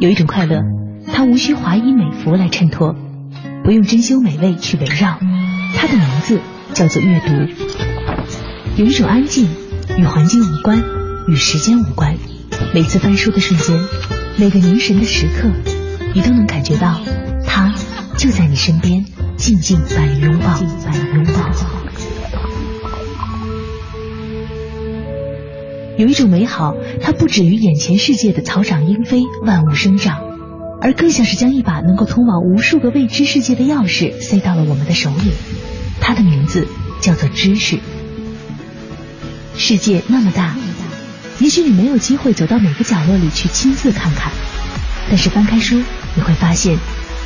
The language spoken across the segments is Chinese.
有一种快乐，它无需华衣美服来衬托，不用珍馐美味去围绕，它的名字叫做阅读。有一种安静，与环境无关，与时间无关。每次翻书的瞬间，每个凝神的时刻，你都能感觉到，它就在你身边，静静把你拥抱，把你拥抱。有一种美好，它不止于眼前世界的草长莺飞、万物生长，而更像是将一把能够通往无数个未知世界的钥匙塞到了我们的手里。它的名字叫做知识。世界那么大，也许你没有机会走到每个角落里去亲自看看，但是翻开书，你会发现，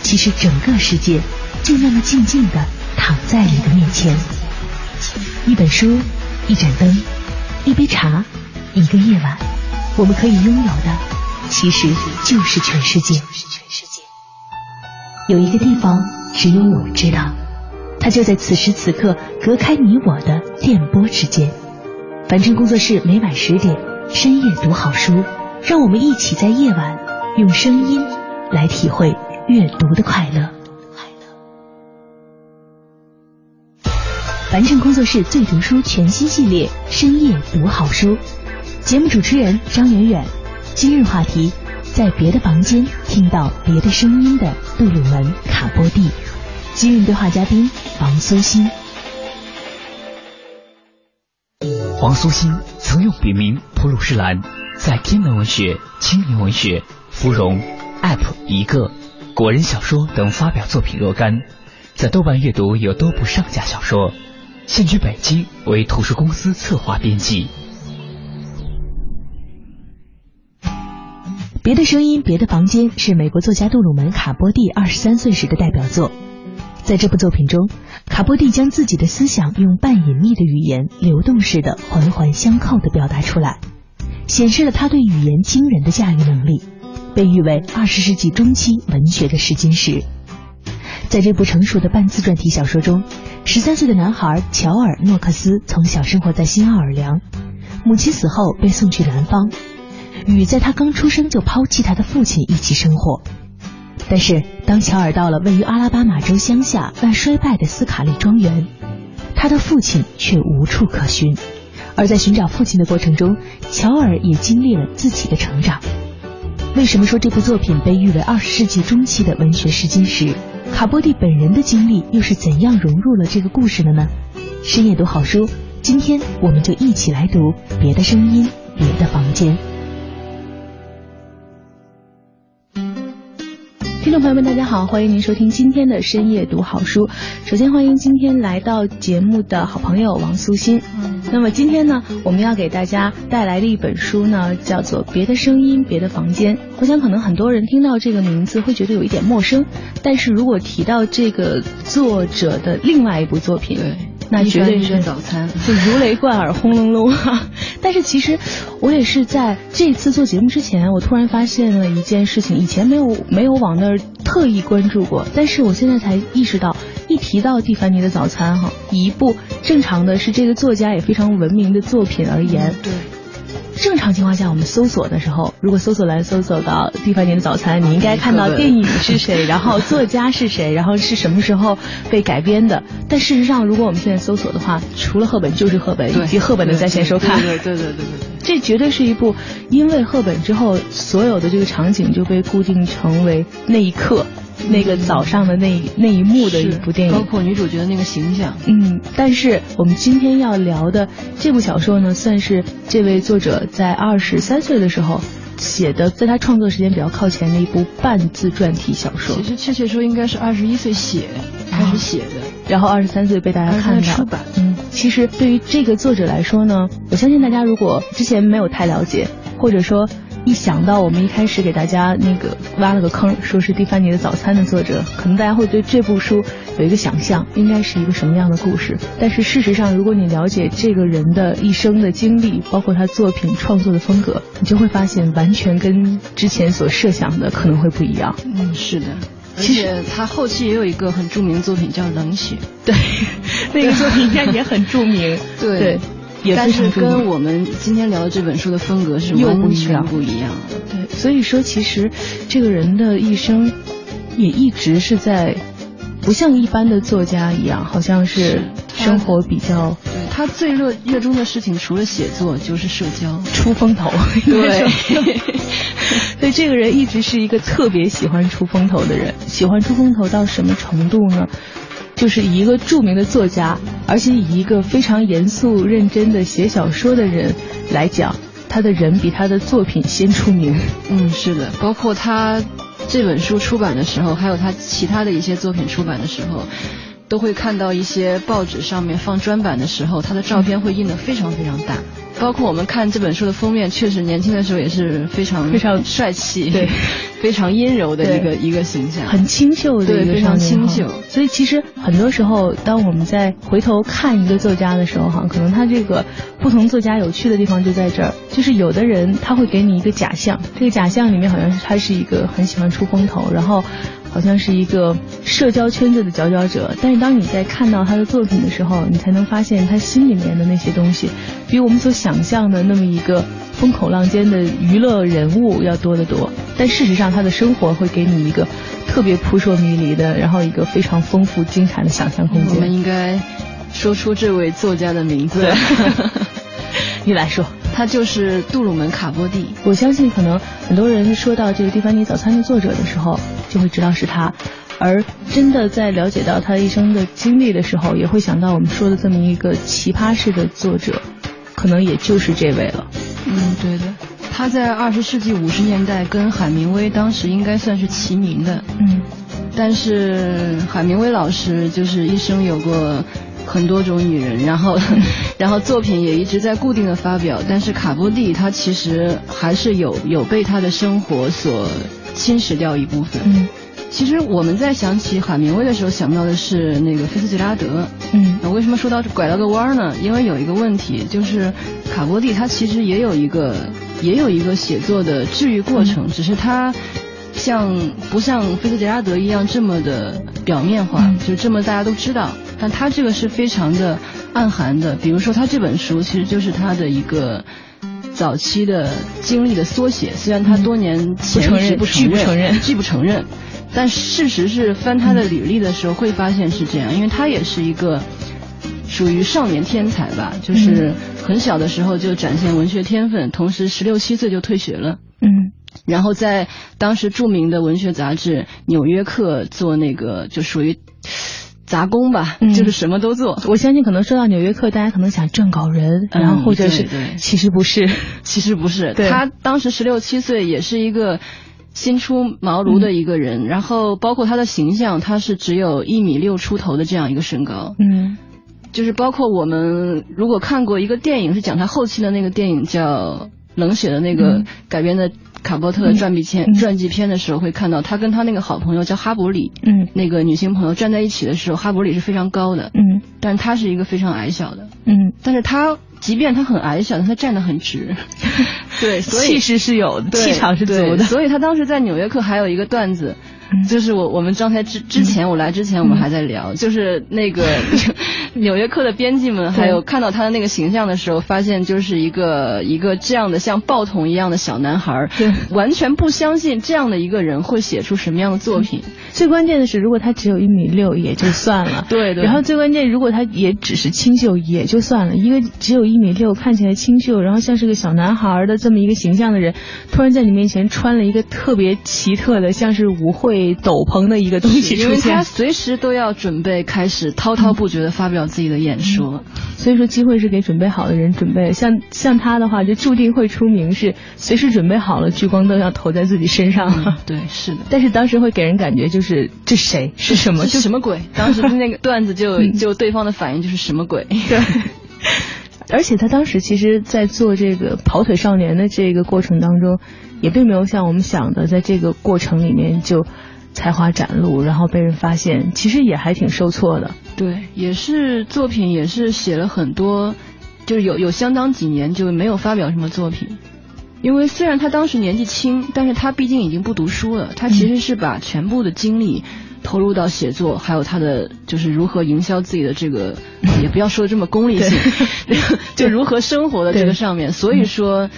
其实整个世界就那么静静的躺在你的面前。一本书，一盏灯，一杯茶。一个夜晚，我们可以拥有的，其实就是全世界。有一个地方，只有我知道，它就在此时此刻，隔开你我的电波之间。凡尘工作室每晚十点，深夜读好书，让我们一起在夜晚用声音来体会阅读的快乐。凡尘工作室最读书全新系列，深夜读好书。节目主持人张远远，今日话题，在别的房间听到别的声音的杜鲁门卡波蒂。今日对话嘉宾王苏欣。王苏欣曾用笔名普鲁士蓝，在天文文学、青年文学、芙蓉、app 一个、果仁小说等发表作品若干，在豆瓣阅读有多部上架小说，现居北京为图书公司策划编辑。别的声音，别的房间是美国作家杜鲁门·卡波蒂二十三岁时的代表作。在这部作品中，卡波蒂将自己的思想用半隐秘的语言，流动式的环环相扣的表达出来，显示了他对语言惊人的驾驭能力，被誉为二十世纪中期文学的试金石。在这部成熟的半自传体小说中，十三岁的男孩乔尔·诺克斯从小生活在新奥尔良，母亲死后被送去南方。与在他刚出生就抛弃他的父亲一起生活，但是当乔尔到了位于阿拉巴马州乡下半衰败的斯卡利庄园，他的父亲却无处可寻。而在寻找父亲的过程中，乔尔也经历了自己的成长。为什么说这部作品被誉为二十世纪中期的文学试金石？卡波蒂本人的经历又是怎样融入了这个故事的呢？深夜读好书，今天我们就一起来读《别的声音，别的房间》。听众朋友们，大家好，欢迎您收听今天的深夜读好书。首先欢迎今天来到节目的好朋友王素心。嗯，那么今天呢，我们要给大家带来的一本书呢，叫做《别的声音，别的房间》。我想可能很多人听到这个名字会觉得有一点陌生，但是如果提到这个作者的另外一部作品，对。那绝对是早餐，就如雷贯耳，轰隆隆哈。但是其实我也是在这次做节目之前，我突然发现了一件事情，以前没有没有往那儿特意关注过，但是我现在才意识到，一提到蒂凡尼的早餐哈，以一部正常的是这个作家也非常文明的作品而言，对。正常情况下，我们搜索的时候，如果搜索栏搜索到蒂凡尼的早餐，你应该看到电影是谁，然后作家是谁，然后是什么时候被改编的。但事实上，如果我们现在搜索的话，除了赫本就是赫本以及赫本的在线收看。对对对对对。这绝对是一部因为赫本之后，所有的这个场景就被固定成为那一刻。那个早上的那那一幕的一部电影，包括女主角的那个形象。嗯，但是我们今天要聊的这部小说呢，算是这位作者在二十三岁的时候写的，在他创作时间比较靠前的一部半自传体小说。其实确切说应该是二十一岁写开始写的，然后二十三岁被大家看到出版。嗯，其实对于这个作者来说呢，我相信大家如果之前没有太了解，或者说。一想到我们一开始给大家那个挖了个坑，说是蒂凡尼的早餐的作者，可能大家会对这部书有一个想象，应该是一个什么样的故事。但是事实上，如果你了解这个人的一生的经历，包括他作品创作的风格，你就会发现完全跟之前所设想的可能会不一样。嗯，是的。而且他后期也有一个很著名的作品叫《冷血》，对，那个作品应该也很著名。对。也但是跟我们今天聊的这本书的风格是完全不一样的。对，所以说其实这个人的一生也一直是在，不像一般的作家一样，好像是是生活比较对他最热热衷的事情，除了写作就是社交。出风头。对所以 这个人一直是一个特别喜欢出风头的人，喜欢出风头到什么程度呢？就是一个著名的作家，而且以一个非常严肃认真的写小说的人来讲，他的人比他的作品先出名。嗯，是的，包括他这本书出版的时候，还有他其他的一些作品出版的时候，都会看到一些报纸上面放专版的时候，他的照片会印得非常非常大。包括我们看这本书的封面，确实年轻的时候也是非常非常帅气，对，非常阴柔的一个一个形象，很清秀的一个对非常清秀。所以其实很多时候，当我们在回头看一个作家的时候，哈，可能他这个不同作家有趣的地方就在这儿，就是有的人他会给你一个假象，这个假象里面好像是他是一个很喜欢出风头，然后好像是一个社交圈子的佼佼者，但是当你在看到他的作品的时候，你才能发现他心里面的那些东西，比我们所想象的那么一个风口浪尖的娱乐人物要多得多。但事实上，他的生活会给你一个特别扑朔迷离的，然后一个非常丰富精彩的想象空间我们。应该说出这位作家的名字。你来说，他就是杜鲁门·卡波蒂。我相信可能很多人说到这个《蒂凡尼早餐》的作者的时候，就会知道是他。而真的在了解到他一生的经历的时候，也会想到我们说的这么一个奇葩式的作者，可能也就是这位了。嗯，对的。他在二十世纪五十年代跟海明威当时应该算是齐名的，嗯但是海明威老师就是一生有过很多种女人，然后 然后作品也一直在固定的发表，但是卡波蒂他其实还是有有被他的生活所侵蚀掉一部分。嗯其实我们在想起海明威的时候，想到的是那个菲茨杰拉德。嗯那为什么说到拐了个弯儿呢？因为有一个问题，就是卡波蒂他其实也有一个也有一个写作的治愈过程，只是他像不像菲茨杰拉德一样这么的表面化，嗯就这么大家都知道。但他这个是非常的暗含的，比如说他这本书其实就是他的一个。早期的经历的缩写，虽然他多年前不承认拒不承认拒不承认，但事实是翻他的履历的时候会发现是这样，因为他也是一个属于少年天才吧，就是很小的时候就展现文学天分，同时十六七岁就退学了。嗯然后在当时著名的文学杂志《纽约客》做那个就属于杂工吧，嗯就是什么都做。我相信可能说到《纽约客》，大家可能想撰稿人，嗯然后或者是其实不是。其实不是，他当时十六七岁，也是一个新出茅庐的一个人。然后包括他的形象，他是只有一米六出头的这样一个身高。嗯就是包括我们如果看过一个电影，是讲他后期的那个电影叫《冷血》的那个嗯。改编的卡波特的传记片、嗯。传记片的时候，会看到他跟他那个好朋友叫哈伯里，嗯。那个女性朋友站在一起的时候，哈伯里是非常高的，嗯。但他是一个非常矮小的。嗯，但是他即便他很矮小，但他站得很直，对，所以气势是有的，气场是足的。所以他当时在《纽约客》还有一个段子，嗯就是我我们刚才之之前我来之前我们还在聊，就是那个 《纽约客》的编辑们还有看到他的那个形象的时候，发现就是一个一个这样的像报童一样的小男孩儿，对。完全不相信这样的一个人会写出什么样的作品。最关键的是，如果他只有一米六也就算了，对对。然后最关键，如果他也只是清秀也就算了，一个只有一米六，看起来清秀，然后像是个小男孩的这么一个形象的人，突然在你面前穿了一个特别奇特的，像是舞会斗篷的一个东西出因为他，随时都要准备开始滔滔不绝的发表自己的演说。所以说机会是给准备好的人准备。像像他的话，就注定会出名，是随时准备好了，聚光灯要投在自己身上。嗯，对，是的。但是当时会给人感觉就是这谁是什么？就什么鬼？当时那个段子就嗯就对方的反应就是什么鬼？对。而且他当时其实，在做这个跑腿少年的这个过程当中，也并没有像我们想的，在这个过程里面就才华展露，然后被人发现，其实也还挺受挫的。对，也是作品，也是写了很多，就是有有相当几年就没有发表什么作品。因为虽然他当时年纪轻，但是他毕竟已经不读书了，他其实是把全部的精力投入到写作，还有他的就是如何营销自己的这个，也不要说这么功利性，就如何生活的这个上面。所以说，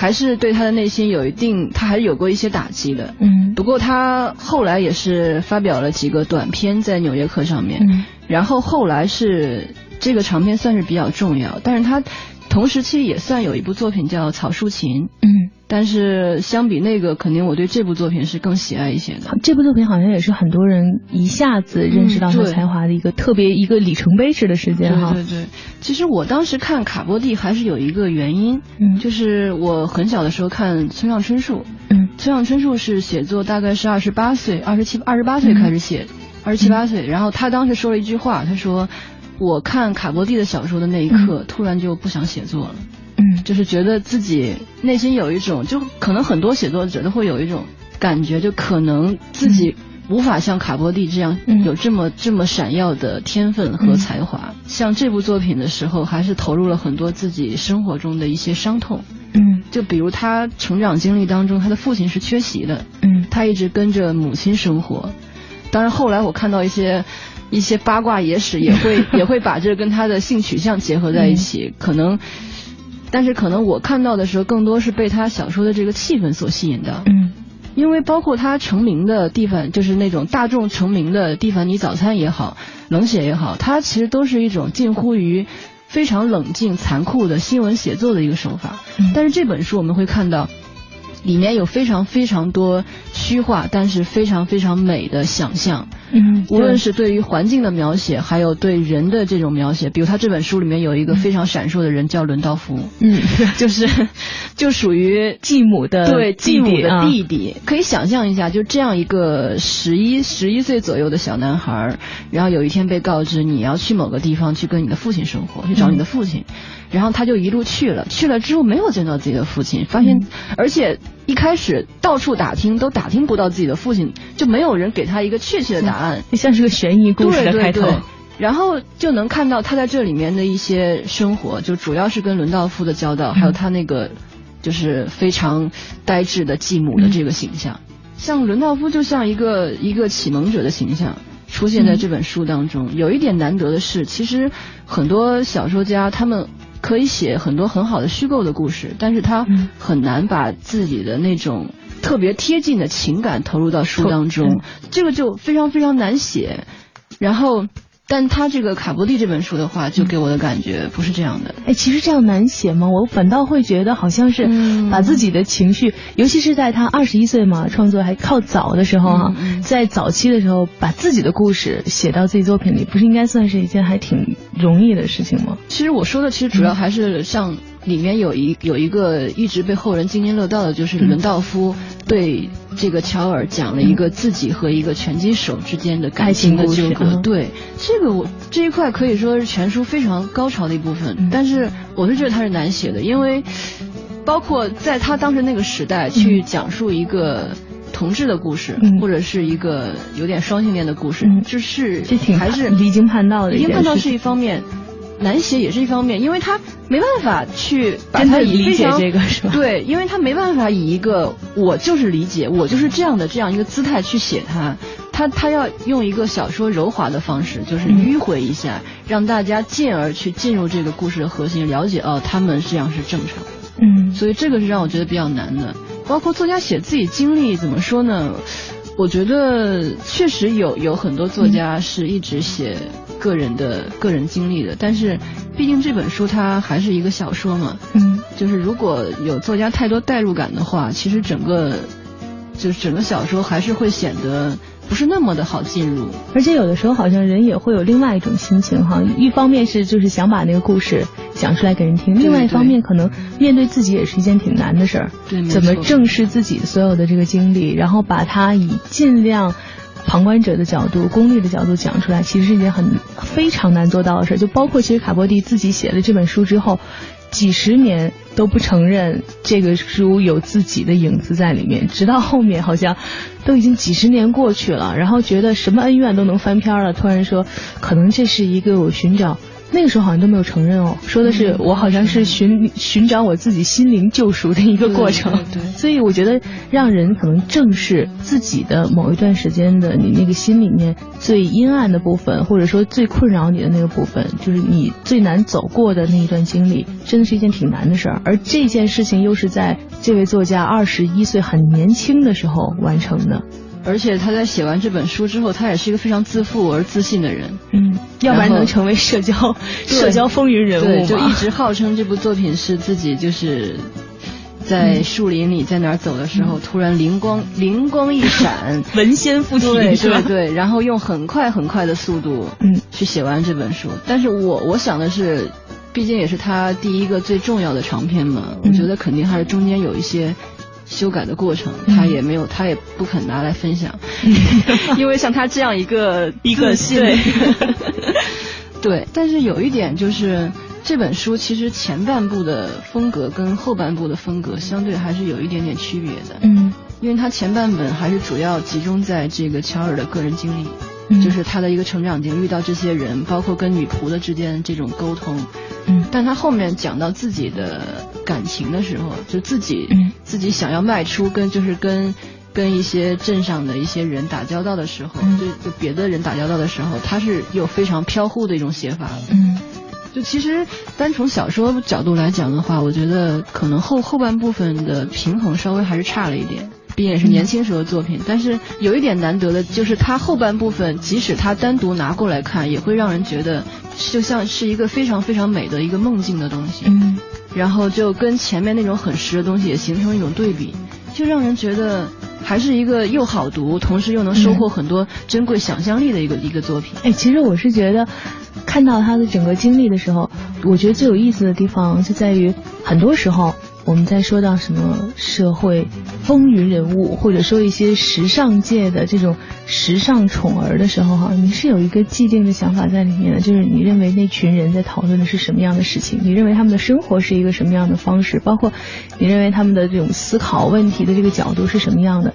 还是对他的内心有一定，他还是有过一些打击的。嗯，不过他后来也是发表了几个短篇在《纽约客》上面，然后后来是这个长篇算是比较重要，但是他同时期也算有一部作品叫《草树情》。嗯。但是相比那个，肯定我对这部作品是更喜爱一些的。这部作品好像也是很多人一下子认识到他才华的一个特别一个里程碑式的时间哈。对对对，其实我当时看卡波蒂还是有一个原因，嗯，就是我很小的时候看村上春树，嗯，村上春树是写作大概是二十八岁、二十七、二十八岁开始写，二十七八岁，然后他当时说了一句话，他说：“我看卡波蒂的小说的那一刻，突然就不想写作了。”嗯，就是觉得自己内心有一种，就可能很多写作者都会有一种感觉，就可能自己无法像卡波蒂这样有这么这么闪耀的天分和才华。像这部作品的时候，还是投入了很多自己生活中的一些伤痛。嗯，就比如他成长经历当中，他的父亲是缺席的。嗯，他一直跟着母亲生活。当然后来我看到一些一些八卦野史，也会 也会把这跟他的性取向结合在一起，可能。但是可能我看到的时候，更多是被他小说的这个气氛所吸引的。嗯，因为包括他成名的地方，就是那种大众成名的蒂凡尼早餐也好，冷血也好，它其实都是一种近乎于非常冷静、残酷的新闻写作的一个手法。但是这本书我们会看到。里面有非常非常多虚化，但是非常非常美的想象。嗯，无论是对于环境的描写，还有对人的这种描写，比如他这本书里面有一个非常闪烁的人叫伦道夫。嗯，就是就属于继母的对继母的弟弟。可以想象一下，就这样一个十一十一岁左右的小男孩，然后有一天被告知你要去某个地方去跟你的父亲生活，去找你的父亲。然后他就一路去了，去了之后没有见到自己的父亲，发现，而且一开始到处打听都打听不到自己的父亲，就没有人给他一个确切的答案，像是个悬疑故事的开头。然后就能看到他在这里面的一些生活，就主要是跟伦道夫的交道，还有他那个就是非常呆滞的继母的这个形象。像伦道夫就像一个一个启蒙者的形象出现在这本书当中。有一点难得的是，其实很多小说家他们。可以写很多很好的虚构的故事，但是他很难把自己的那种特别贴近的情感投入到书当中，这个就非常非常难写。然后。但他这个卡伯蒂这本书的话，就给我的感觉不是这样的。哎，其实这样难写吗？我反倒会觉得好像是把自己的情绪，尤其是在他二十一岁嘛，创作还靠早的时候哈，在早期的时候把自己的故事写到自己作品里，不是应该算是一件还挺容易的事情吗？其实我说的其实主要还是像。里面有一有一个一直被后人津津乐道的，就是伦道夫对这个乔尔讲了一个自己和一个拳击手之间的感情的纠葛。对，这个我这一块可以说是全书非常高潮的一部分。但是我是觉得他是难写的，因为包括在他当时那个时代去讲述一个同志的故事，或者是一个有点双性恋的故事，就是还是离经叛道的。离经叛道是一方面。难写也是一方面，因为他没办法去把它理解这个是吧？对，因为他没办法以一个我就是理解，我就是这样的这样一个姿态去写它，他他要用一个小说柔滑的方式，就是迂回一下，让大家进而去进入这个故事的核心，了解哦，他们这样是正常。嗯，所以这个是让我觉得比较难的。包括作家写自己经历，怎么说呢？我觉得确实有有很多作家是一直写。个人的个人经历的，但是毕竟这本书它还是一个小说嘛，嗯，就是如果有作家太多代入感的话，其实整个就是整个小说还是会显得不是那么的好进入。而且有的时候好像人也会有另外一种心情哈，一方面是就是想把那个故事讲出来给人听，另外一方面可能面对自己也是一件挺难的事儿，对，怎么正视自己所有的这个经历，然后把它以尽量。旁观者的角度、功利的角度讲出来，其实是一件很非常难做到的事。就包括其实卡波蒂自己写了这本书之后，几十年都不承认这个书有自己的影子在里面，直到后面好像都已经几十年过去了，然后觉得什么恩怨都能翻篇了，突然说可能这是一个我寻找那个时候好像都没有承认哦，说的是我好像是寻寻找我自己心灵救赎的一个过程。对，所以我觉得让人可能正视自己的某一段时间的你那个心里面最阴暗的部分，或者说最困扰你的那个部分，就是你最难走过的那一段经历，真的是一件挺难的事儿。而这件事情又是在这位作家二十一岁很年轻的时候完成的。而且他在写完这本书之后，他也是一个非常自负而自信的人。嗯，要不然能成为社交社交风云人物对就一直号称这部作品是自己就是在树林里在哪儿走的时候，突然灵光灵光一闪，文仙附体，对对对，然后用很快很快的速度，嗯，去写完这本书。但是我我想的是，毕竟也是他第一个最重要的长篇嘛，我觉得肯定还是中间有一些。修改的过程，他也没有，他也不肯拿来分享，因为像他这样一个 一个对，对。但是有一点就是，这本书其实前半部的风格跟后半部的风格相对还是有一点点区别的。嗯，因为他前半本还是主要集中在这个乔尔的个人经历。就是他的一个成长经历，遇到这些人，包括跟女仆的之间这种沟通，嗯，但他后面讲到自己的感情的时候，就自己自己想要迈出跟就是跟跟一些镇上的一些人打交道的时候，就就别的人打交道的时候，他是有非常飘忽的一种写法，嗯，就其实单从小说角度来讲的话，我觉得可能后后半部分的平衡稍微还是差了一点。毕竟也是年轻时候的作品，但是有一点难得的就是它后半部分，即使它单独拿过来看，也会让人觉得就像是一个非常非常美的一个梦境的东西。嗯，然后就跟前面那种很实的东西也形成一种对比，就让人觉得还是一个又好读，同时又能收获很多珍贵想象力的一个一个作品。哎，其实我是觉得看到他的整个经历的时候，我觉得最有意思的地方就在于很多时候。我们在说到什么社会风云人物，或者说一些时尚界的这种时尚宠儿的时候，哈，你是有一个既定的想法在里面的，就是你认为那群人在讨论的是什么样的事情，你认为他们的生活是一个什么样的方式，包括你认为他们的这种思考问题的这个角度是什么样的。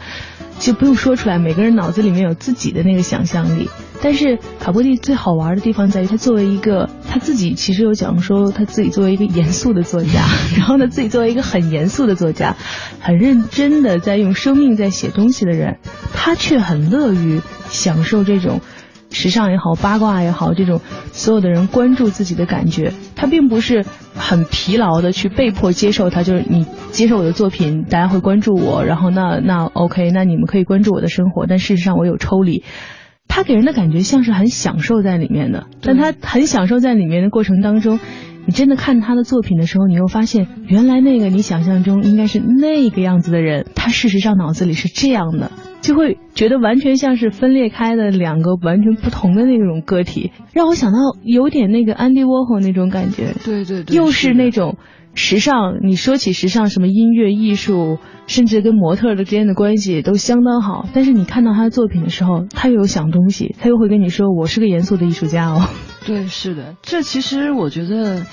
就不用说出来，每个人脑子里面有自己的那个想象力。但是卡波蒂最好玩的地方在于，他作为一个他自己其实有讲说，他自己作为一个严肃的作家，然后呢，自己作为一个很严肃的作家，很认真的在用生命在写东西的人，他却很乐于享受这种。时尚也好，八卦也好，这种所有的人关注自己的感觉，他并不是很疲劳的去被迫接受他，就是你接受我的作品，大家会关注我，然后那那 OK，那你们可以关注我的生活，但事实上我有抽离。他给人的感觉像是很享受在里面的，但他很享受在里面的过程当中，你真的看他的作品的时候，你又发现原来那个你想象中应该是那个样子的人，他事实上脑子里是这样的。就会觉得完全像是分裂开的两个完全不同的那种个体，让我想到有点那个安迪沃霍那种感觉。对对对，又是那种时尚。你说起时尚，什么音乐、艺术，甚至跟模特的之间的关系都相当好。但是你看到他的作品的时候，他又有想东西，他又会跟你说：“我是个严肃的艺术家哦。”对，是的，这其实我觉得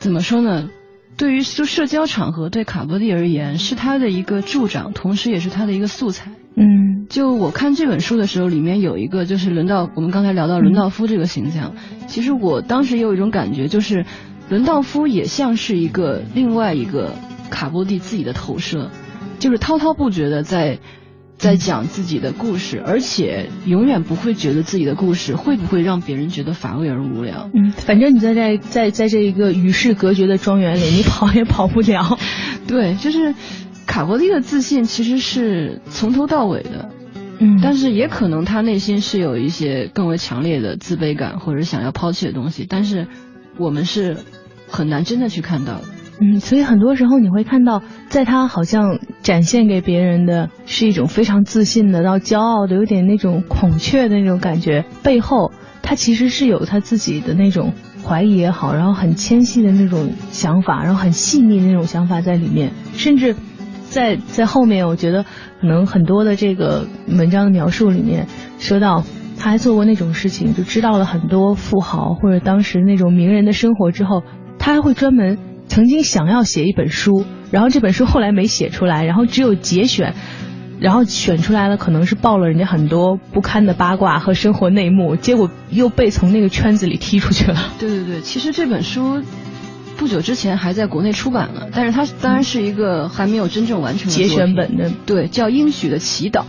怎么说呢？对于就社交场合，对卡波蒂而言，是他的一个助长，同时也是他的一个素材。嗯，就我看这本书的时候，里面有一个就是轮到我们刚才聊到伦道夫这个形象。其实我当时也有一种感觉，就是伦道夫也像是一个另外一个卡波蒂自己的投射，就是滔滔不绝的在在讲自己的故事，而且永远不会觉得自己的故事会不会让别人觉得乏味而无聊。嗯，反正你在在在在这一个与世隔绝的庄园里，你跑也跑不了。对，就是。卡波蒂的自信其实是从头到尾的，嗯，但是也可能他内心是有一些更为强烈的自卑感，或者想要抛弃的东西，但是我们是很难真的去看到的。嗯，所以很多时候你会看到，在他好像展现给别人的是一种非常自信的、到骄傲的、有点那种孔雀的那种感觉，背后他其实是有他自己的那种怀疑也好，然后很纤细的那种想法，然后很细腻的那种想法在里面，甚至。在在后面，我觉得可能很多的这个文章的描述里面，说到他还做过那种事情，就知道了很多富豪或者当时那种名人的生活之后，他还会专门曾经想要写一本书，然后这本书后来没写出来，然后只有节选，然后选出来了，可能是爆了人家很多不堪的八卦和生活内幕，结果又被从那个圈子里踢出去了。对对对，其实这本书。不久之前还在国内出版了，但是它当然是一个还没有真正完成的节选本的，对，叫《应许的祈祷》，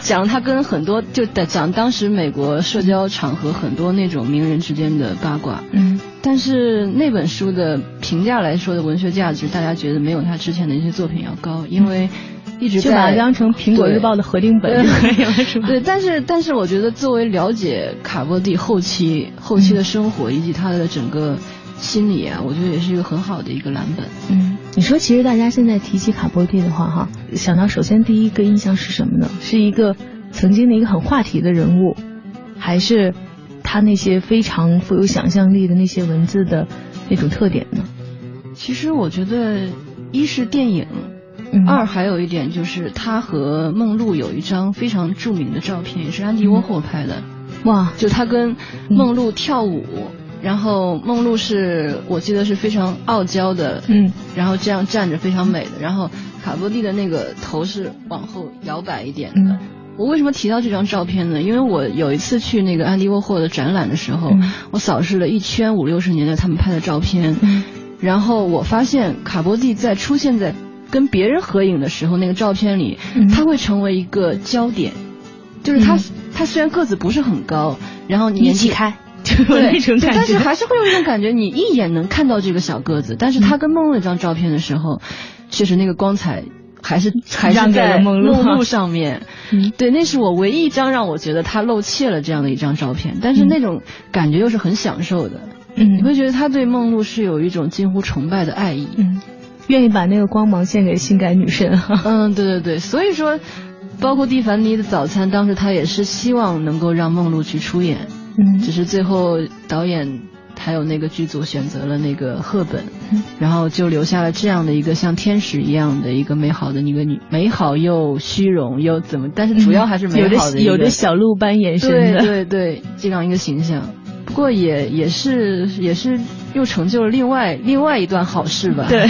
讲他跟很多就讲当时美国社交场合很多那种名人之间的八卦。嗯，但是那本书的评价来说的文学价值，大家觉得没有他之前的一些作品要高，因为一直就把它当成《苹果日报》的合订本就可以了，是吧？对，但是但是我觉得作为了解卡波蒂后期后期的生活以及他的整个。心理啊，我觉得也是一个很好的一个蓝本。嗯，你说其实大家现在提起卡波蒂的话，哈，想到首先第一个印象是什么呢？是一个曾经的一个很话题的人物，还是他那些非常富有想象力的那些文字的那种特点呢？其实我觉得，一是电影，二还有一点就是他和梦露有一张非常著名的照片，也是安迪沃霍拍的。哇，就他跟梦露跳舞。然后梦露是我记得是非常傲娇的，嗯，然后这样站着非常美的。然后卡波蒂的那个头是往后摇摆一点的。我为什么提到这张照片呢？因为我有一次去那个安迪沃霍的展览的时候，我扫视了一圈五六十年代他们拍的照片，然后我发现卡波蒂在出现在跟别人合影的时候，那个照片里他会成为一个焦点，就是他他虽然个子不是很高，然后年纪开。对，但是还是会有一种感觉，你一眼能看到这个小个子。但是他跟梦露那张照片的时候，确实那个光彩还是还是在梦露上面。对，那是我唯一一张让我觉得他露怯了这样的一张照片。但是那种感觉又是很享受的。嗯，你会觉得他对梦露是有一种近乎崇拜的爱意。嗯，愿意把那个光芒献给性感女神。嗯，对对对，所以说，包括蒂凡尼的早餐，当时他也是希望能够让梦露去出演。嗯，只是最后导演还有那个剧组选择了那个赫本，然后就留下了这样的一个像天使一样的一个美好的一个女，美好又虚荣又怎么，但是主要还是美好的有着小鹿般眼神的，对对对，这样一个形象。不过也也是也是又成就了另外另外一段好事吧。对，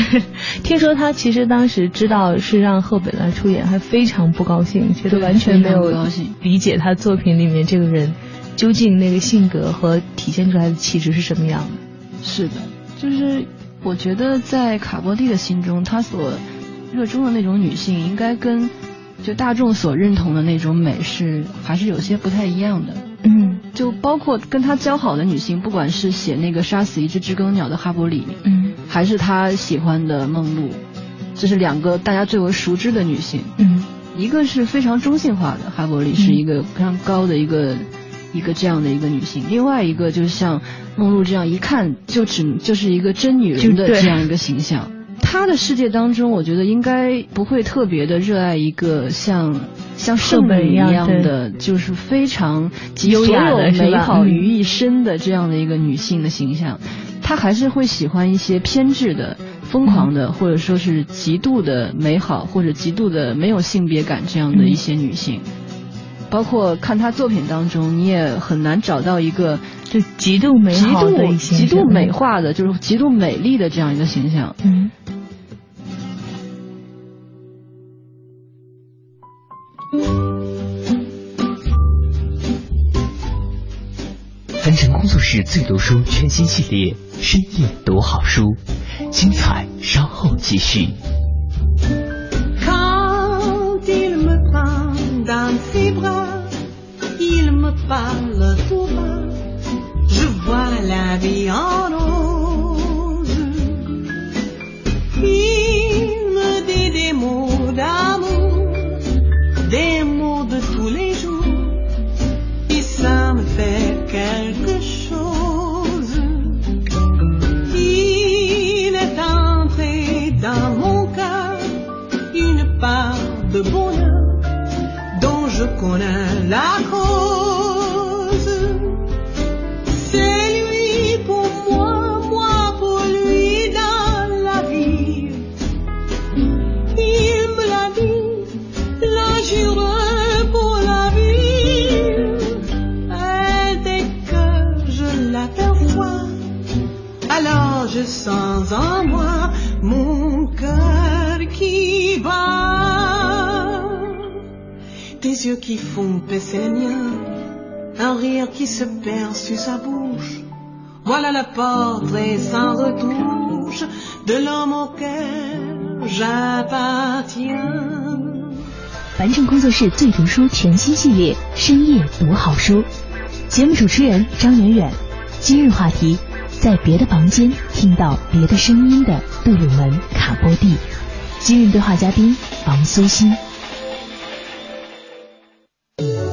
听说他其实当时知道是让赫本来出演，还非常不高兴，觉得完全没有理解他作品里面这个人。究竟那个性格和体现出来的气质是什么样的？是的，就是我觉得在卡波蒂的心中，他所热衷的那种女性，应该跟就大众所认同的那种美是还是有些不太一样的。嗯，就包括跟他交好的女性，不管是写那个杀死一只知更鸟的哈伯里，嗯，还是他喜欢的梦露，这是两个大家最为熟知的女性。嗯，一个是非常中性化的哈伯里，是一个非常高的一个。一个这样的一个女性，另外一个就是像梦露这样一看就只就是一个真女人的这样一个形象。她的世界当中，我觉得应该不会特别的热爱一个像像圣女一样的，就是非常集所有美好于一身的这样的一个女性的形象。她还是会喜欢一些偏执的、疯狂的，或者说是极度的美好，或者极度的没有性别感这样的一些女性。包括看他作品当中，你也很难找到一个就极度美好的、极度美化的，就是极度美丽的这样一个形象。嗯。凡尘工作室最读书全新系列《深夜读好书》，精彩稍后继续。Parle tout bas, je vois la vie en rose. 是最读书全新系列深夜读好书，节目主持人张远远。今日话题，在别的房间听到别的声音的杜鲁门·卡波蒂。今日对话嘉宾王苏欣。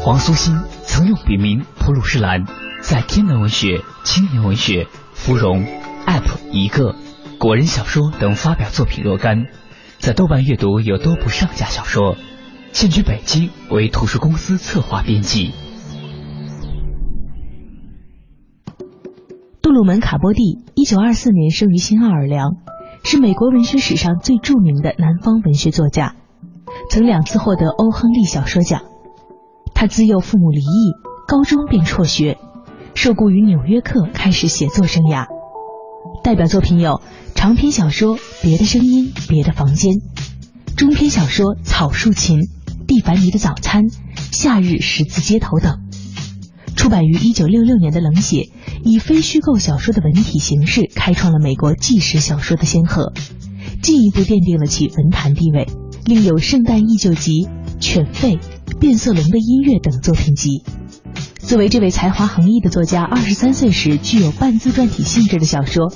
黄苏欣曾用笔名普鲁士蓝，在天文文学、青年文学、芙蓉、app 一个、果仁小说等发表作品若干，在豆瓣阅读有多部上架小说。现居北京，为图书公司策划编辑。杜鲁门·卡波蒂，一九二四年生于新奥尔良，是美国文学史上最著名的南方文学作家，曾两次获得欧·亨利小说奖。他自幼父母离异，高中便辍学，受雇于《纽约客》开始写作生涯。代表作品有长篇小说《别的声音》《别的房间》，中篇小说《草树琴》。蒂凡尼的早餐、夏日十字街头等，出版于一九六六年的《冷血》，以非虚构小说的文体形式开创了美国纪实小说的先河，进一步奠定了其文坛地位。另有《圣诞忆旧集》《犬吠》《变色龙的音乐》等作品集。作为这位才华横溢的作家二十三岁时具有半自传体性质的小说，《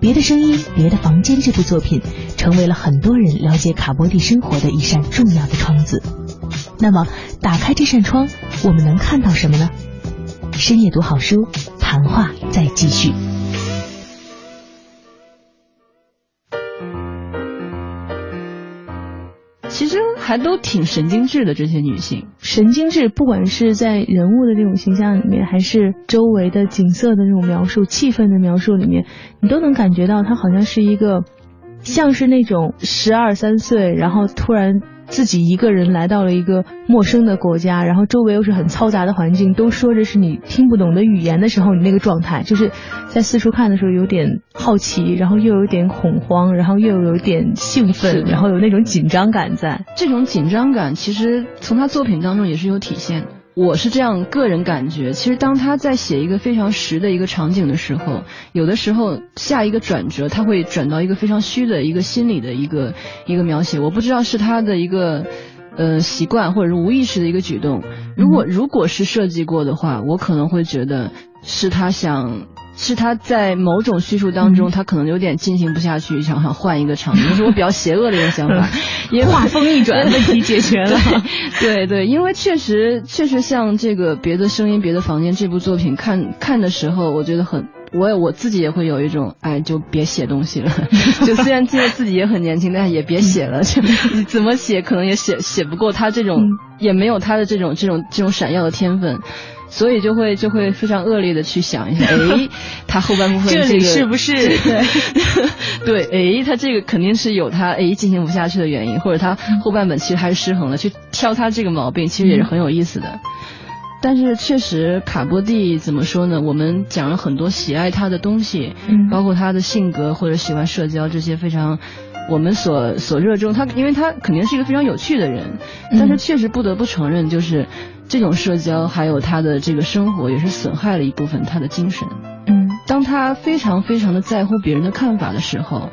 别的声音，别的房间》这部作品。成为了很多人了解卡波蒂生活的一扇重要的窗子。那么，打开这扇窗，我们能看到什么呢？深夜读好书，谈话再继续。其实还都挺神经质的，这些女性神经质，不管是在人物的这种形象里面，还是周围的景色的这种描述、气氛的描述里面，你都能感觉到她好像是一个。像是那种十二三岁，然后突然自己一个人来到了一个陌生的国家，然后周围又是很嘈杂的环境，都说着是你听不懂的语言的时候，你那个状态，就是在四处看的时候有点好奇，然后又有点恐慌，然后又有点兴奋，然后有那种紧张感在。这种紧张感其实从他作品当中也是有体现的。我是这样个人感觉，其实当他在写一个非常实的一个场景的时候，有的时候下一个转折，他会转到一个非常虚的一个心理的一个一个描写。我不知道是他的一个呃习惯，或者是无意识的一个举动。如果如果是设计过的话，我可能会觉得是他想。是他在某种叙述当中，他可能有点进行不下去，想想换一个场景，这是我比较邪恶的一个想法。因为画风一转，问题解决了。对对，因为确实确实像这个别的声音、别的房间这部作品，看看的时候，我觉得很，我我自己也会有一种，哎，就别写东西了。就虽然现在自己也很年轻，但也别写了。就你怎么写，可能也写写不过他这种，也没有他的这种这种这种闪耀的天分。所以就会就会非常恶劣的去想一下，哎，他后半部分这个是不是？对 对，哎，他这个肯定是有他哎进行不下去的原因，或者他后半本其实还是失衡了，去挑他这个毛病，其实也是很有意思的。但是确实，卡波蒂怎么说呢？我们讲了很多喜爱他的东西，包括他的性格或者喜欢社交这些非常我们所所热衷他，因为他肯定是一个非常有趣的人，但是确实不得不承认就是。这种社交还有他的这个生活，也是损害了一部分他的精神。嗯，当他非常非常的在乎别人的看法的时候，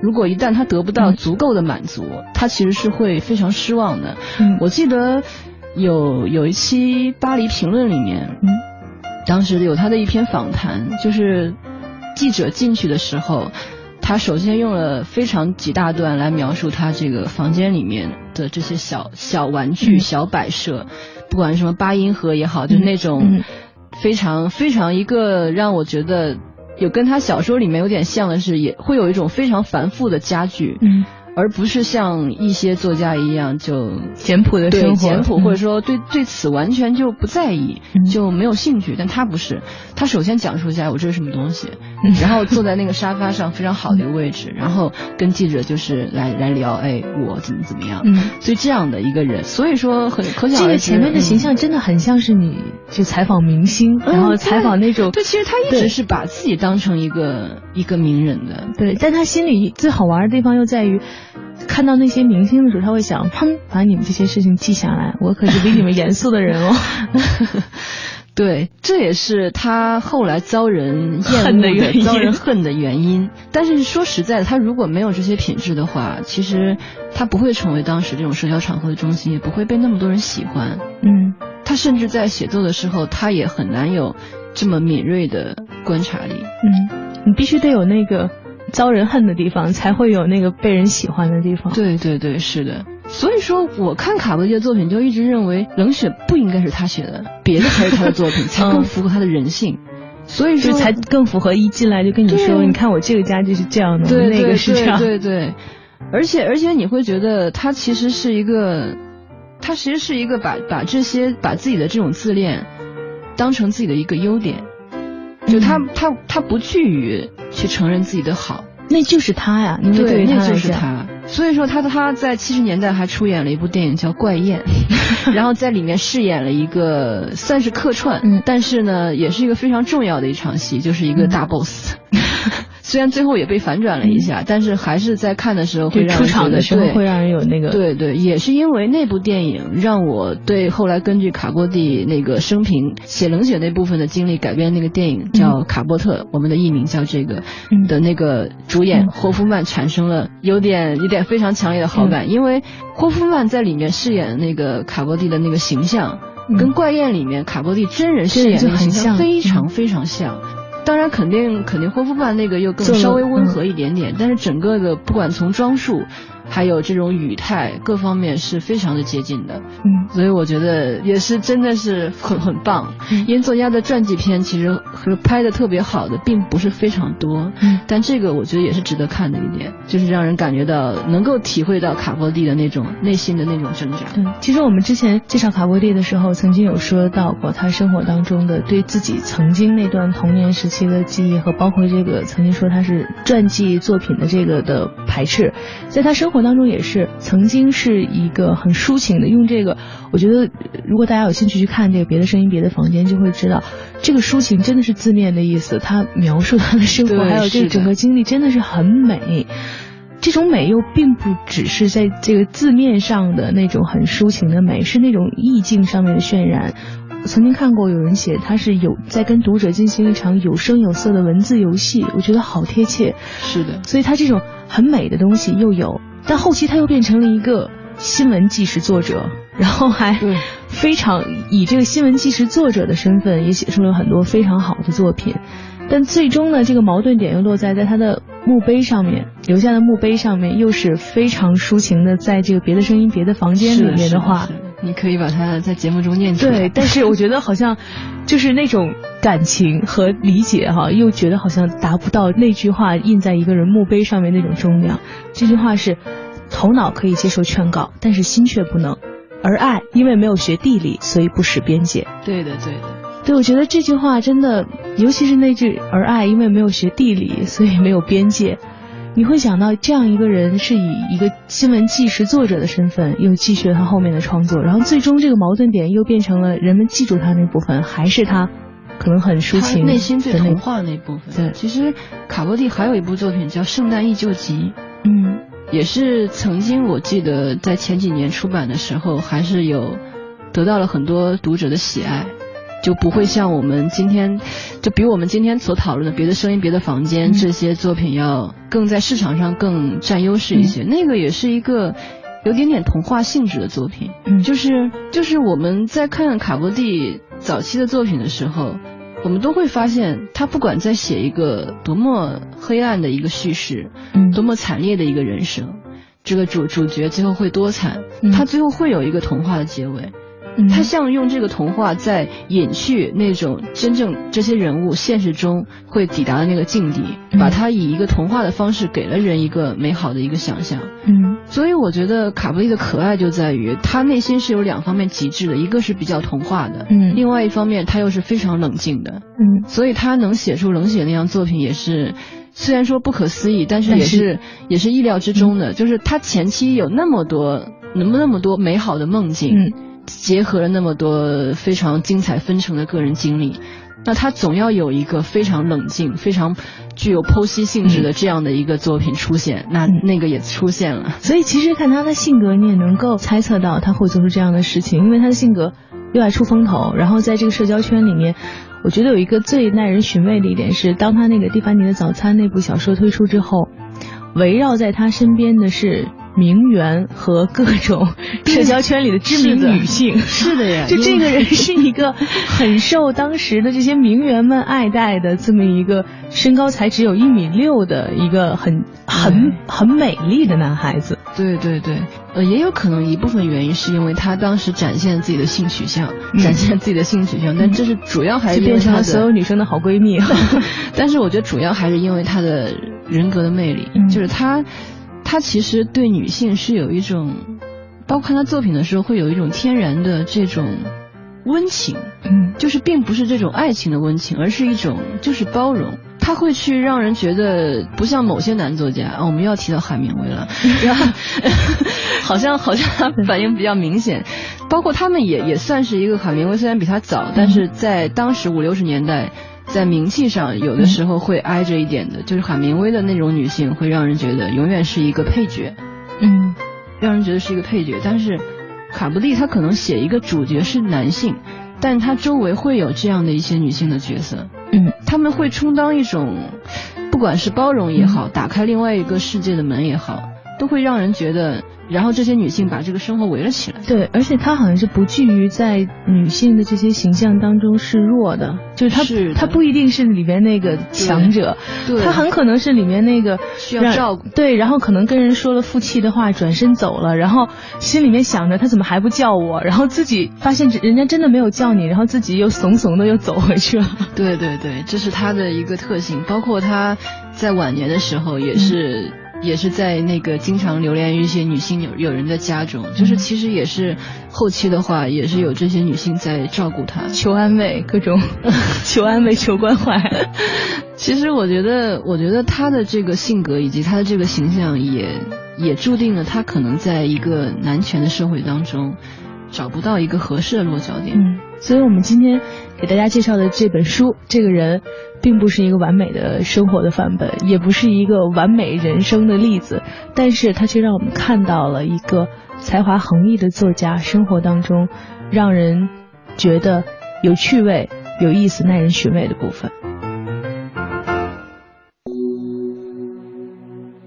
如果一旦他得不到足够的满足，他其实是会非常失望的。嗯，我记得有有一期《巴黎评论》里面，嗯，当时有他的一篇访谈，就是记者进去的时候，他首先用了非常几大段来描述他这个房间里面的这些小小玩具、小摆设。不管什么八音盒也好，就是那种非常非常一个让我觉得有跟他小说里面有点像的是，也会有一种非常繁复的家具。而不是像一些作家一样就简朴的生活，简朴或者说对对此完全就不在意，就没有兴趣。但他不是，他首先讲述一下我这是什么东西，然后坐在那个沙发上非常好的一个位置，然后跟记者就是来来聊，哎，我怎么怎么样。嗯，所以这样的一个人，所以说很可想而知，这个前面的形象真的很像是你去采访明星，然后采访那种。对，其实他一直是把自己当成一个一个名人的。对，但他心里最好玩的地方又在于。看到那些明星的时候，他会想，砰，把你们这些事情记下来，我可是比你们严肃的人哦。对，这也是他后来遭人厌恨的恶原因遭人恨的原因。但是说实在的，他如果没有这些品质的话，其实他不会成为当时这种社交场合的中心，也不会被那么多人喜欢。嗯他甚至在写作的时候，他也很难有这么敏锐的观察力。嗯，你必须得有那个遭人恨的地方，才会有那个被人喜欢的地方。对对对，是的。所以说，我看卡波蒂的作品，就一直认为冷血不应该是他写的，别的才是他的作品，才更符合他的人性。所以说，才更符合一进来就跟你说，你看我这个家就是这样的，对那个是这样。对对对，而且而且你会觉得他其实是一个，他其实是一个把把这些把自己的这种自恋当成自己的一个优点，就他、嗯他他不惧于去承认自己的好，那就是他呀，因为对于他那，就是他。所以说他他在七十年代还出演了一部电影叫《怪宴》，然后在里面饰演了一个算是客串，嗯。但是呢也是一个非常重要的一场戏，就是一个大 boss。虽然最后也被反转了一下，但是还是在看的时候会让出场的时候对会让人有那个对对，也是因为那部电影让我对后来根据卡波蒂那个生平写冷血那部分的经历改编那个电影叫《卡波特》，我们的译名叫这个嗯。的那个主演嗯。霍夫曼产生了有点有点非常强烈的好嗯。感，因为霍夫曼在里面饰演那个卡波蒂的那个形象，嗯。跟《怪宴》里面卡波蒂真人饰演的形象非常嗯非常像。当然，肯定肯定恢复办那个又更稍微温嗯。和一点点，但是整个的不管从装束，还有这种语态各方面是非常的接近的，嗯所以我觉得也是真的是很很棒。嗯因为作家的传记片其实和拍的特别好的并不是非常多，嗯但这个我觉得也是值得看的一点，就是让人感觉到能够体会到卡波蒂的那种内心的那种挣扎。对，其实我们之前介绍卡波蒂的时候，曾经有说到过他生活当中的对自己曾经那段童年时期的记忆，和包括这个曾经说他是传记作品的这个的排斥，在他生活当中也是曾经是一个很抒情的。用这个，我觉得呃如果大家有兴趣去看这个《别的声音别的房间》，就会知道这个抒情真的是字面的意思，他描述他的生活，还有这个整个经历真的是很美。这种美又并不只是在这个字面上的那种很抒情的美，是那种意境上面的渲染。我曾经看过有人写他是有在跟读者进行一场有声有色的文字游戏，我觉得好贴切。是的，所以他这种很美的东西又有，但后期他又变成了一个新闻纪实作者，然后还非常以这个新闻纪实作者的身份，也写出了很多非常好的作品。但最终呢，这个矛盾点又落在在他的墓碑上面留下的墓碑上面，又是非常抒情的，在这个别的声音、别的房间里面是话，是你可以把它在节目中念出来。对，但是我觉得好像就是那种感情和理解哈，又觉得好像达不到那句话印在一个人墓碑上面那种重量。这句话是：头脑可以接受劝告，但是心却不能。而爱因为没有学地理，所以不识边界。对的，对的。对，我觉得这句话真的，尤其是那句“而爱因为没有学地理，所以没有边界”，你会想到这样一个人是以一个新闻纪实作者的身份，又继续了他后面的创作，然后最终这个矛盾点又变成了人们记住他那部分，还是他可能很抒他情内心最童话那部分。对其实卡波蒂还有一部作品叫《圣诞忆旧集》，嗯也是曾经我记得在前几年出版的时候，还是有得到了很多读者的喜爱。就不会像我们今天，就比我们今天所讨论的别的声音、别的房间、嗯。这些作品要更在市场上更占优势一些。那个也是一个有点点童话性质的作品，嗯。就是就是我们在看卡波蒂早期的作品的时候，我们都会发现他不管在写一个多么黑暗的一个叙事，嗯。多么惨烈的一个人生，这个主主角最后会多惨，嗯。他最后会有一个童话的结尾。嗯他像用这个童话在隐去那种真正这些人物现实中会抵达的那个境地，嗯把它以一个童话的方式给了人一个美好的一个想象。嗯所以我觉得卡布利的可爱就在于他内心是有两方面极致的，一个是比较童话的，嗯另外一方面他又是非常冷静的，嗯所以他能写出冷血那样作品也是。虽然说不可思议，但是但是也是也是意料之中的。就是他前期有那么多那么那么多美好的梦境，嗯结合了那么多非常精彩纷呈的个人经历，那他总要有一个非常冷静、非常具有剖析性质的这样的一个作品出现，那那个也出现了。所以其实看他的性格，你也能够猜测到他会做出这样的事情，因为他的性格又爱出风头，然后在这个社交圈里面，我觉得有一个最耐人寻味的一点是，当他那个《蒂凡尼的早餐》那部小说推出之后，围绕在他身边的是。名媛和各种社交圈里的知名女性，是的呀，就这个人是一个很受当时的这些名媛们爱戴的这么一个身高才只有一米六的一个很很很美丽的男孩子。对对对，呃，也有可能一部分原因是因为他当时展现自己的性取向，展现自己的性取向，但这是主要还是变成了所有女生的好闺蜜。但是我觉得主要还是因为他的人格的魅力，就是他。他其实对女性是有一种，包括看他作品的时候，会有一种天然的这种温情，嗯，就是并不是这种爱情的温情，而是一种就是包容。他会去让人觉得不像某些男作家啊，我们又要提到海明威了，然 后好像好像反应比较明显。包括他们也也算是一个海明威，虽然比他早，但是在当时五六十年代。在名气上，有的时候会挨着一点的，就是海明威的那种女性，会让人觉得永远是一个配角，嗯，让人觉得是一个配角。但是卡布利他可能写一个主角是男性，但他周围会有这样的一些女性的角色，嗯，他们会充当一种，不管是包容也好，打开另外一个世界的门也好，都会让人觉得。然后这些女性把这个生活围了起来。对，而且她好像是不惧于在女性的这些形象当中示弱的，就是她她不一定是里面那个强者，她很可能是里面那个需要照顾。对，然后可能跟人说了负气的话，转身走了，然后心里面想着他怎么还不叫我，然后自己发现人家真的没有叫你，然后自己又怂怂的又走回去了。对对对，这是她的一个特性，包括她在晚年的时候也是。也是在那个经常流连于一些女性友友人的家中，就是其实也是后期的话，也是有这些女性在照顾他，求安慰，各种 求安慰、求关怀。其实我觉得，我觉得他的这个性格以及他的这个形象，也也注定了他可能在一个男权的社会当中找不到一个合适的落脚点。嗯，所以我们今天给大家介绍的这本书，这个人。并不是一个完美的生活的范本，也不是一个完美人生的例子，但是他却让我们看到了一个才华横溢的作家生活当中让人觉得有趣味、有意思、耐人寻味的部分。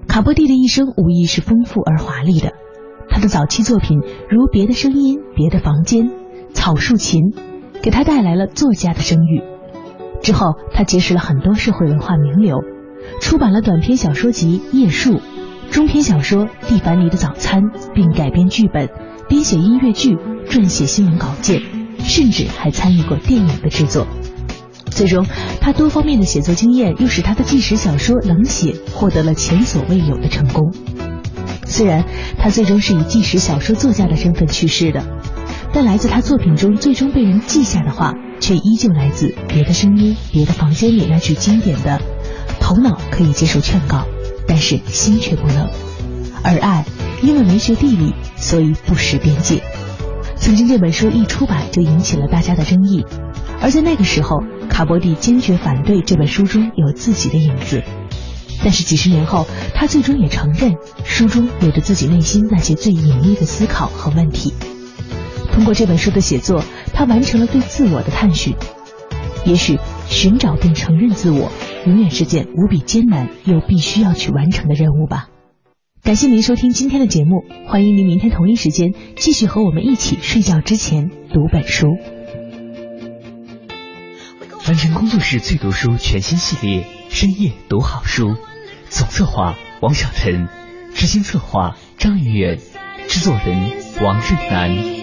卡波蒂的一生无疑是丰富而华丽的，他的早期作品如《别的声音》《别的房间》《草树琴》，给他带来了作家的声誉。之后，他结识了很多社会文化名流，出版了短篇小说集《夜树》，中篇小说《蒂凡尼的早餐》，并改编剧本、编写音乐剧、撰写新闻稿件，甚至还参与过电影的制作。最终，他多方面的写作经验又使他的纪实小说《冷血》获得了前所未有的成功。虽然他最终是以纪实小说作家的身份去世的，但来自他作品中最终被人记下的话。却依旧来自别的声音，别的房间里那句经典的：“头脑可以接受劝告，但是心却不能。”而爱，因为没学地理，所以不识边界。曾经这本书一出版就引起了大家的争议，而在那个时候，卡波蒂坚决反对这本书中有自己的影子。但是几十年后，他最终也承认书中有着自己内心那些最隐秘的思考和问题。通过这本书的写作，他完成了对自我的探寻。也许寻找并承认自我，永远是件无比艰难又必须要去完成的任务吧。感谢您收听今天的节目，欢迎您明天同一时间继续和我们一起睡觉之前读本书。凡尘工作室最读书全新系列《深夜读好书》，总策划王小晨，执行策划张云远，制作人王瑞南。